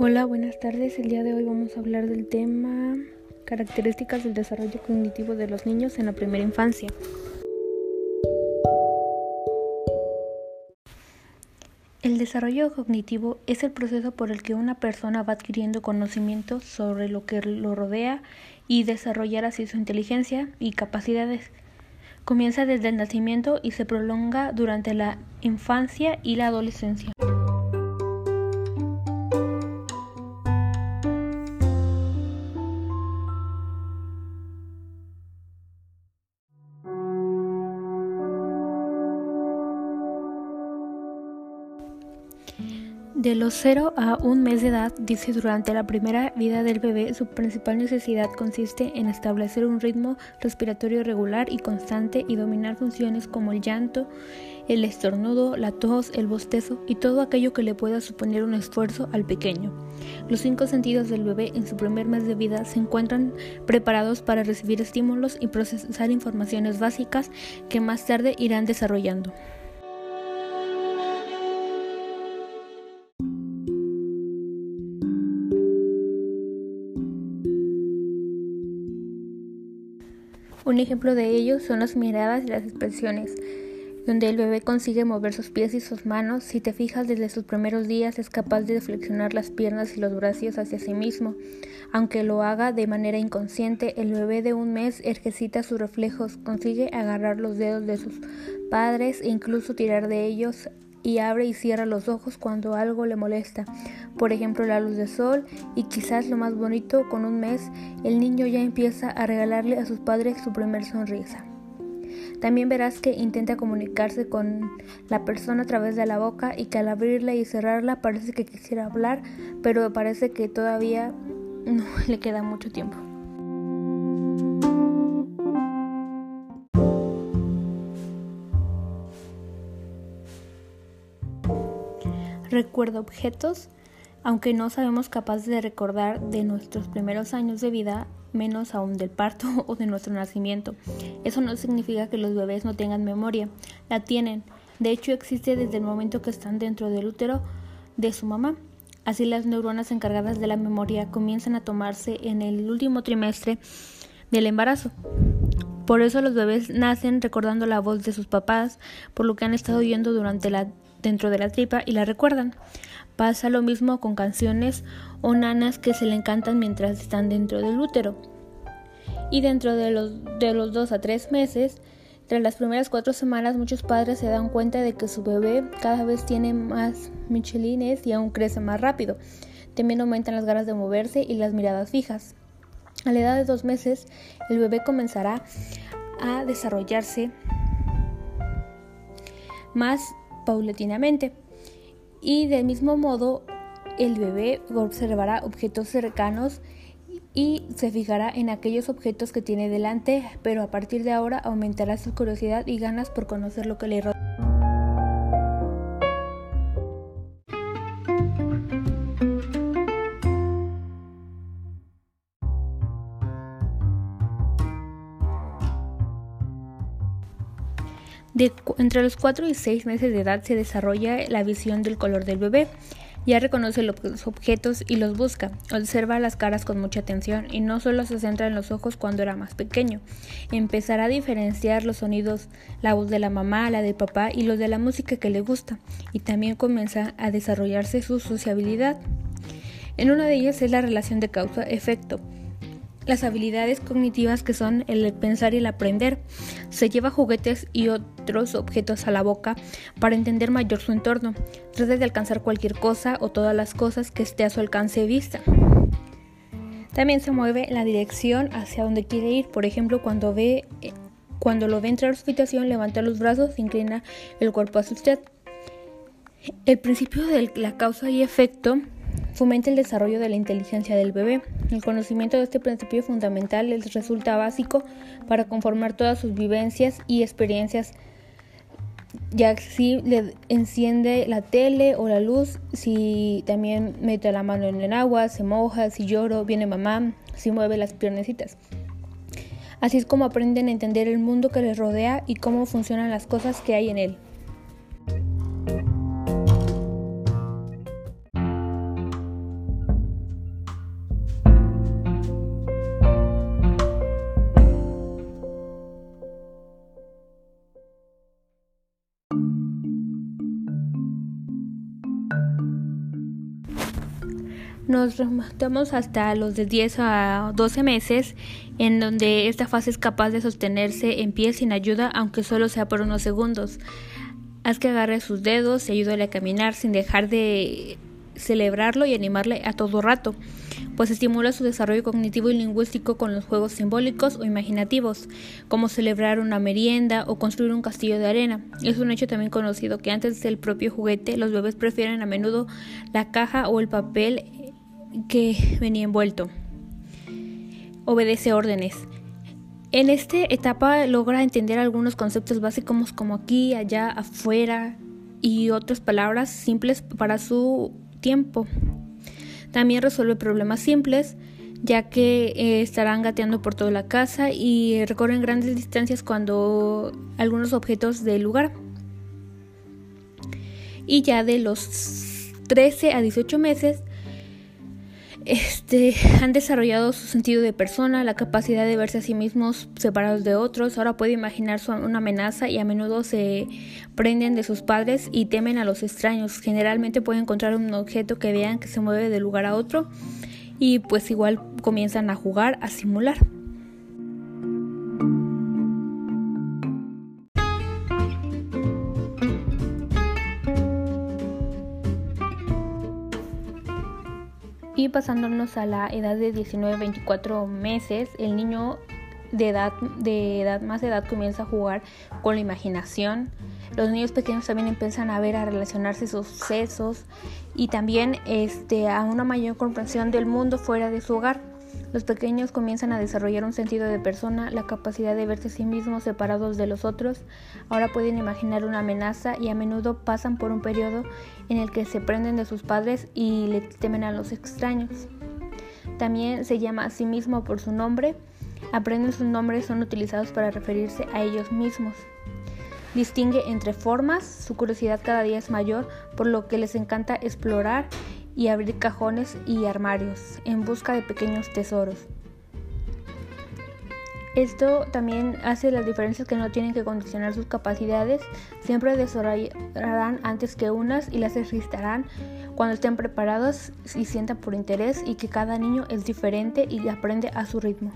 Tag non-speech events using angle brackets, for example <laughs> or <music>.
Hola, buenas tardes. El día de hoy vamos a hablar del tema características del desarrollo cognitivo de los niños en la primera infancia. El desarrollo cognitivo es el proceso por el que una persona va adquiriendo conocimientos sobre lo que lo rodea y desarrollar así su inteligencia y capacidades. Comienza desde el nacimiento y se prolonga durante la infancia y la adolescencia. De los 0 a un mes de edad, dice durante la primera vida del bebé, su principal necesidad consiste en establecer un ritmo respiratorio regular y constante y dominar funciones como el llanto, el estornudo, la tos, el bostezo y todo aquello que le pueda suponer un esfuerzo al pequeño. Los cinco sentidos del bebé en su primer mes de vida se encuentran preparados para recibir estímulos y procesar informaciones básicas que más tarde irán desarrollando. Un ejemplo de ello son las miradas y las expresiones, donde el bebé consigue mover sus pies y sus manos. Si te fijas desde sus primeros días es capaz de flexionar las piernas y los brazos hacia sí mismo. Aunque lo haga de manera inconsciente, el bebé de un mes ejercita sus reflejos, consigue agarrar los dedos de sus padres e incluso tirar de ellos y abre y cierra los ojos cuando algo le molesta, por ejemplo la luz de sol y quizás lo más bonito, con un mes el niño ya empieza a regalarle a sus padres su primer sonrisa. También verás que intenta comunicarse con la persona a través de la boca y que al abrirla y cerrarla parece que quisiera hablar, pero parece que todavía <laughs> no le queda mucho tiempo. Recuerda objetos, aunque no sabemos capaces de recordar de nuestros primeros años de vida, menos aún del parto <laughs> o de nuestro nacimiento. Eso no significa que los bebés no tengan memoria, la tienen. De hecho, existe desde el momento que están dentro del útero de su mamá. Así las neuronas encargadas de la memoria comienzan a tomarse en el último trimestre del embarazo. Por eso los bebés nacen recordando la voz de sus papás, por lo que han estado oyendo durante la dentro de la tripa y la recuerdan. Pasa lo mismo con canciones o nanas que se le encantan mientras están dentro del útero. Y dentro de los, de los dos a tres meses, tras las primeras cuatro semanas, muchos padres se dan cuenta de que su bebé cada vez tiene más michelines y aún crece más rápido. También aumentan las ganas de moverse y las miradas fijas. A la edad de dos meses, el bebé comenzará a desarrollarse más paulatinamente. Y del mismo modo, el bebé observará objetos cercanos y se fijará en aquellos objetos que tiene delante, pero a partir de ahora aumentará su curiosidad y ganas por conocer lo que le rodea. Entre los 4 y 6 meses de edad se desarrolla la visión del color del bebé. Ya reconoce los objetos y los busca. Observa las caras con mucha atención y no solo se centra en los ojos cuando era más pequeño. Empezará a diferenciar los sonidos, la voz de la mamá, la del papá y los de la música que le gusta. Y también comienza a desarrollarse su sociabilidad. En una de ellas es la relación de causa-efecto las habilidades cognitivas que son el pensar y el aprender. Se lleva juguetes y otros objetos a la boca para entender mayor su entorno. Trata de alcanzar cualquier cosa o todas las cosas que esté a su alcance de vista. También se mueve en la dirección hacia donde quiere ir. Por ejemplo, cuando ve cuando lo ve entrar a su habitación, levanta los brazos e inclina el cuerpo hacia usted. El principio de la causa y efecto fomenta el desarrollo de la inteligencia del bebé. El conocimiento de este principio fundamental les resulta básico para conformar todas sus vivencias y experiencias, ya si le enciende la tele o la luz, si también mete la mano en el agua, se moja, si lloro, viene mamá, si mueve las piernecitas. Así es como aprenden a entender el mundo que les rodea y cómo funcionan las cosas que hay en él. Nos remontamos hasta los de 10 a 12 meses, en donde esta fase es capaz de sostenerse en pie sin ayuda, aunque solo sea por unos segundos. Haz que agarre sus dedos y ayúdale a caminar sin dejar de celebrarlo y animarle a todo rato, pues estimula su desarrollo cognitivo y lingüístico con los juegos simbólicos o imaginativos, como celebrar una merienda o construir un castillo de arena. Es un hecho también conocido que antes del propio juguete los bebés prefieren a menudo la caja o el papel que venía envuelto. Obedece órdenes. En esta etapa logra entender algunos conceptos básicos como aquí, allá, afuera y otras palabras simples para su tiempo. También resuelve problemas simples, ya que eh, estarán gateando por toda la casa y recorren grandes distancias cuando algunos objetos del lugar. Y ya de los 13 a 18 meses este, han desarrollado su sentido de persona, la capacidad de verse a sí mismos separados de otros. Ahora puede imaginar una amenaza y a menudo se prenden de sus padres y temen a los extraños. Generalmente pueden encontrar un objeto que vean que se mueve de lugar a otro y pues igual comienzan a jugar, a simular. Y pasándonos a la edad de 19-24 meses, el niño de edad, de edad más edad comienza a jugar con la imaginación. Los niños pequeños también empiezan a ver, a relacionarse sucesos y también este, a una mayor comprensión del mundo fuera de su hogar. Los pequeños comienzan a desarrollar un sentido de persona, la capacidad de verse a sí mismos separados de los otros. Ahora pueden imaginar una amenaza y a menudo pasan por un periodo en el que se prenden de sus padres y le temen a los extraños. También se llama a sí mismo por su nombre. Aprenden sus nombres son utilizados para referirse a ellos mismos. Distingue entre formas, su curiosidad cada día es mayor, por lo que les encanta explorar y abrir cajones y armarios en busca de pequeños tesoros. Esto también hace las diferencias que no tienen que condicionar sus capacidades, siempre desarrollarán antes que unas y las ejercitarán cuando estén preparados y sientan por interés y que cada niño es diferente y aprende a su ritmo.